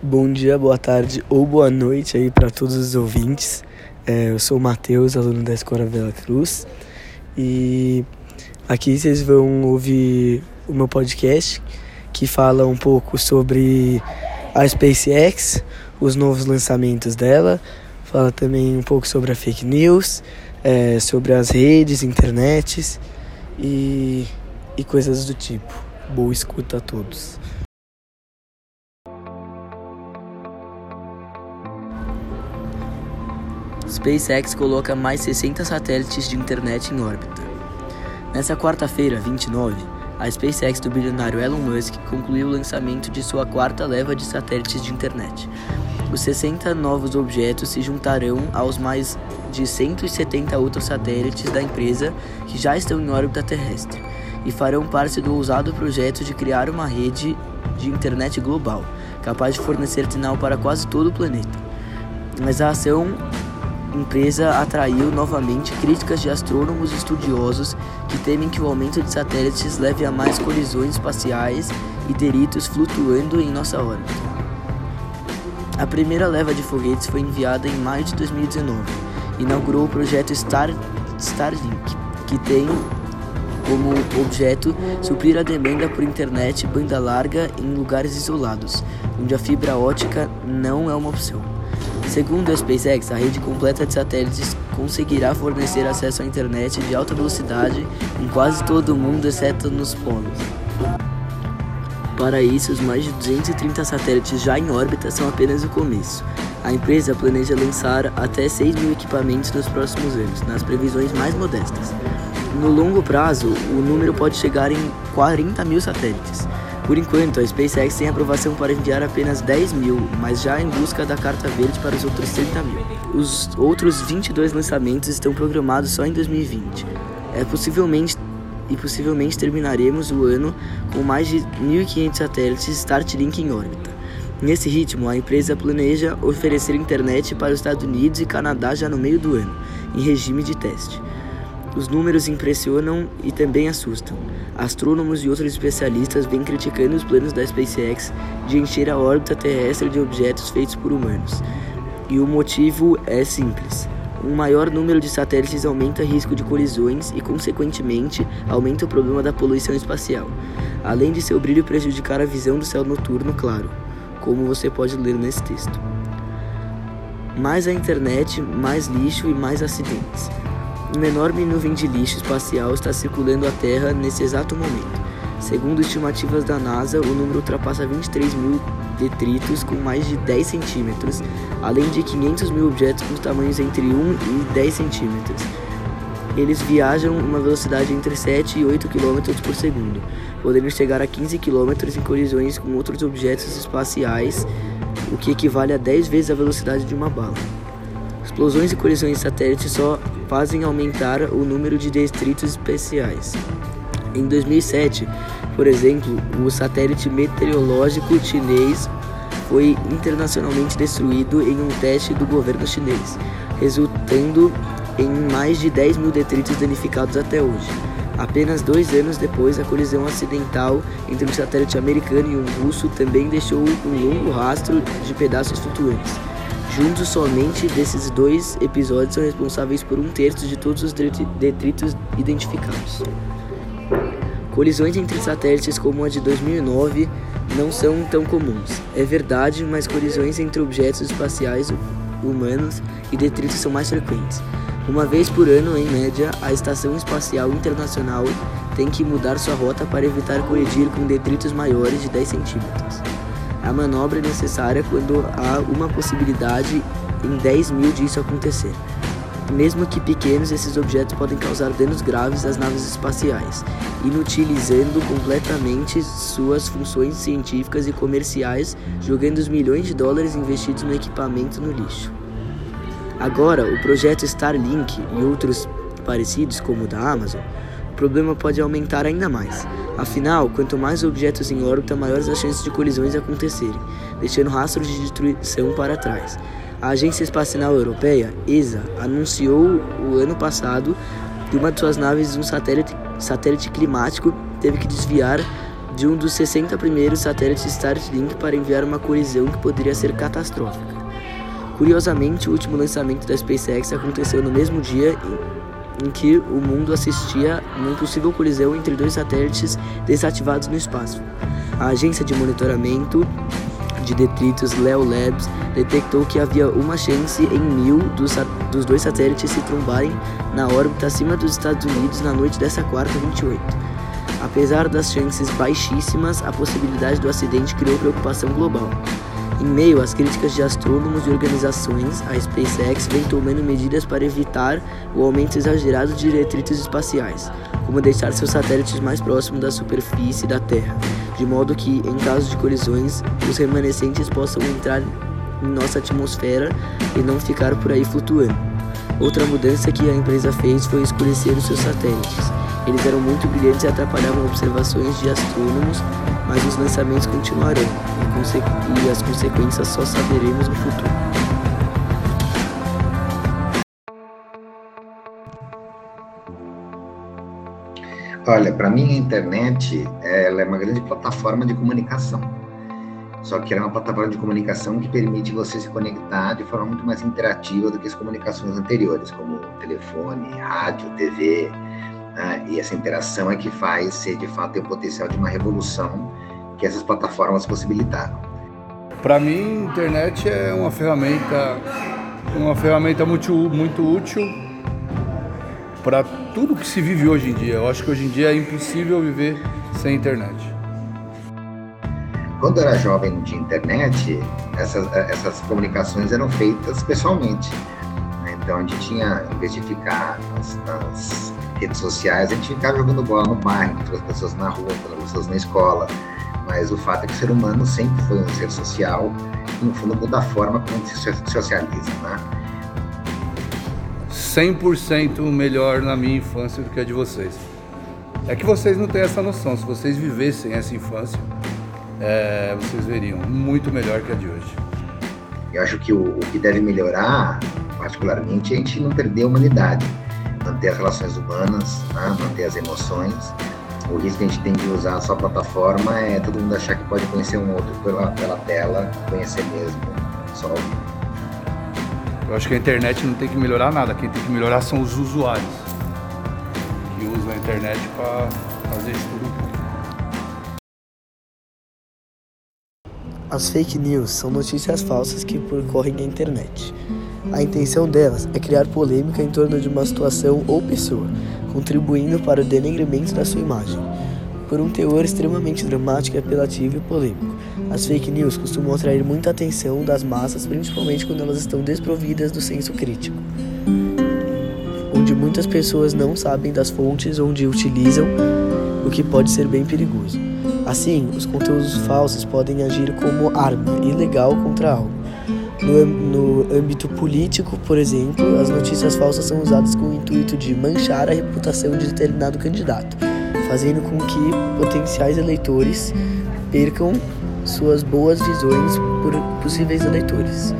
Bom dia, boa tarde ou boa noite aí para todos os ouvintes. É, eu sou o Matheus, aluno da Escola Vela Cruz, e aqui vocês vão ouvir o meu podcast que fala um pouco sobre a SpaceX, os novos lançamentos dela, fala também um pouco sobre a fake news, é, sobre as redes, internets e, e coisas do tipo. Boa escuta a todos. SpaceX coloca mais 60 satélites de internet em órbita. Nessa quarta-feira, 29, a SpaceX do bilionário Elon Musk concluiu o lançamento de sua quarta leva de satélites de internet. Os 60 novos objetos se juntarão aos mais de 170 outros satélites da empresa que já estão em órbita terrestre e farão parte do ousado projeto de criar uma rede de internet global, capaz de fornecer sinal para quase todo o planeta. Mas a ação empresa atraiu novamente críticas de astrônomos e estudiosos que temem que o aumento de satélites leve a mais colisões espaciais e deritos flutuando em nossa órbita. A primeira leva de foguetes foi enviada em maio de 2019 e inaugurou o projeto Star, Starlink, que tem como objeto suprir a demanda por internet banda larga em lugares isolados, onde a fibra ótica não é uma opção. Segundo a SpaceX, a rede completa de satélites conseguirá fornecer acesso à internet de alta velocidade em quase todo o mundo, exceto nos polos. Para isso, os mais de 230 satélites já em órbita são apenas o começo. A empresa planeja lançar até 6 mil equipamentos nos próximos anos, nas previsões mais modestas. No longo prazo, o número pode chegar em 40 mil satélites. Por enquanto, a SpaceX tem aprovação para enviar apenas 10 mil, mas já em busca da carta verde para os outros 30 mil. Os outros 22 lançamentos estão programados só em 2020. É possivelmente e possivelmente terminaremos o ano com mais de 1.500 satélites Starlink em órbita. Nesse ritmo, a empresa planeja oferecer internet para os Estados Unidos e Canadá já no meio do ano, em regime de teste. Os números impressionam e também assustam. Astrônomos e outros especialistas vêm criticando os planos da SpaceX de encher a órbita terrestre de objetos feitos por humanos. E o motivo é simples. Um maior número de satélites aumenta o risco de colisões e, consequentemente, aumenta o problema da poluição espacial, além de seu brilho prejudicar a visão do céu noturno claro, como você pode ler nesse texto. Mais a internet, mais lixo e mais acidentes. Uma enorme nuvem de lixo espacial está circulando a Terra nesse exato momento. Segundo estimativas da NASA, o número ultrapassa 23 mil detritos com mais de 10 centímetros, além de 500 mil objetos com tamanhos entre 1 e 10 centímetros. Eles viajam uma velocidade entre 7 e 8 km por segundo, podendo chegar a 15 km em colisões com outros objetos espaciais, o que equivale a 10 vezes a velocidade de uma bala. Explosões e colisões de satélites só fazem aumentar o número de distritos especiais. Em 2007, por exemplo, o satélite meteorológico chinês foi internacionalmente destruído em um teste do governo chinês, resultando em mais de 10 mil detritos danificados até hoje. Apenas dois anos depois, a colisão acidental entre um satélite americano e um russo também deixou um longo rastro de pedaços flutuantes. Juntos, somente desses dois episódios são responsáveis por um terço de todos os detritos identificados. Colisões entre satélites como a de 2009 não são tão comuns. É verdade, mas colisões entre objetos espaciais humanos e detritos são mais frequentes. Uma vez por ano, em média, a Estação Espacial Internacional tem que mudar sua rota para evitar colidir com detritos maiores de 10 centímetros. A manobra é necessária quando há uma possibilidade em 10 mil disso acontecer. Mesmo que pequenos, esses objetos podem causar danos graves às naves espaciais, inutilizando completamente suas funções científicas e comerciais, jogando os milhões de dólares investidos no equipamento no lixo. Agora, o projeto Starlink e outros parecidos, como o da Amazon, problema pode aumentar ainda mais. Afinal, quanto mais objetos em órbita, maiores as chances de colisões acontecerem, deixando rastros de destruição para trás. A Agência Espacial Europeia, ESA, anunciou o ano passado que uma de suas naves, um satélite, satélite climático, teve que desviar de um dos 60 primeiros satélites Starlink para enviar uma colisão que poderia ser catastrófica. Curiosamente, o último lançamento da SpaceX aconteceu no mesmo dia em que o mundo assistia a uma possível colisão entre dois satélites desativados no espaço. A agência de monitoramento de detritos Leo Labs detectou que havia uma chance em mil dos, dos dois satélites se trombarem na órbita acima dos Estados Unidos na noite dessa quarta 28. Apesar das chances baixíssimas, a possibilidade do acidente criou preocupação global. Em meio às críticas de astrônomos e organizações, a SpaceX vem tomando medidas para evitar o aumento exagerado de detritos espaciais, como deixar seus satélites mais próximos da superfície da Terra, de modo que, em caso de colisões, os remanescentes possam entrar em nossa atmosfera e não ficar por aí flutuando. Outra mudança que a empresa fez foi escurecer os seus satélites. Eles eram muito brilhantes e atrapalhavam observações de astrônomos, mas os lançamentos continuarão e, e as consequências só saberemos no futuro. Olha, para mim a internet ela é uma grande plataforma de comunicação. Só que ela é uma plataforma de comunicação que permite você se conectar de forma muito mais interativa do que as comunicações anteriores, como telefone, rádio, TV. Né? E essa interação é que faz ser de fato o potencial de uma revolução que essas plataformas possibilitaram. Para mim, a internet é uma ferramenta, uma ferramenta muito, muito útil para tudo que se vive hoje em dia. Eu acho que hoje em dia é impossível viver sem internet. Quando eu era jovem não tinha internet, essas, essas comunicações eram feitas pessoalmente. Né? Então a gente tinha, em vez de ficar nas, nas redes sociais, a gente ficava jogando bola no bairro, com as pessoas na rua, com as pessoas na escola. Mas o fato é que o ser humano sempre foi um ser social e, no fundo, muda a forma como se socializa, né? 100% melhor na minha infância do que a de vocês. É que vocês não têm essa noção. Se vocês vivessem essa infância, é, vocês veriam muito melhor que a de hoje. Eu acho que o, o que deve melhorar, particularmente, é a gente não perder a humanidade, manter as relações humanas, né? manter as emoções o risco que a gente tem de usar a sua plataforma é todo mundo achar que pode conhecer um outro pela, pela tela, conhecer mesmo só Eu acho que a internet não tem que melhorar nada, quem tem que melhorar são os usuários que usam a internet para fazer isso tudo. As fake news são notícias falsas que percorrem a internet. A intenção delas é criar polêmica em torno de uma situação ou pessoa, contribuindo para o denegrimento da sua imagem. Por um teor extremamente dramático, apelativo e polêmico, as fake news costumam atrair muita atenção das massas, principalmente quando elas estão desprovidas do senso crítico, onde muitas pessoas não sabem das fontes onde utilizam, o que pode ser bem perigoso. Assim, os conteúdos falsos podem agir como arma ilegal contra algo no, no âmbito político, por exemplo, as notícias falsas são usadas com o intuito de manchar a reputação de determinado candidato, fazendo com que potenciais eleitores percam suas boas visões por possíveis eleitores.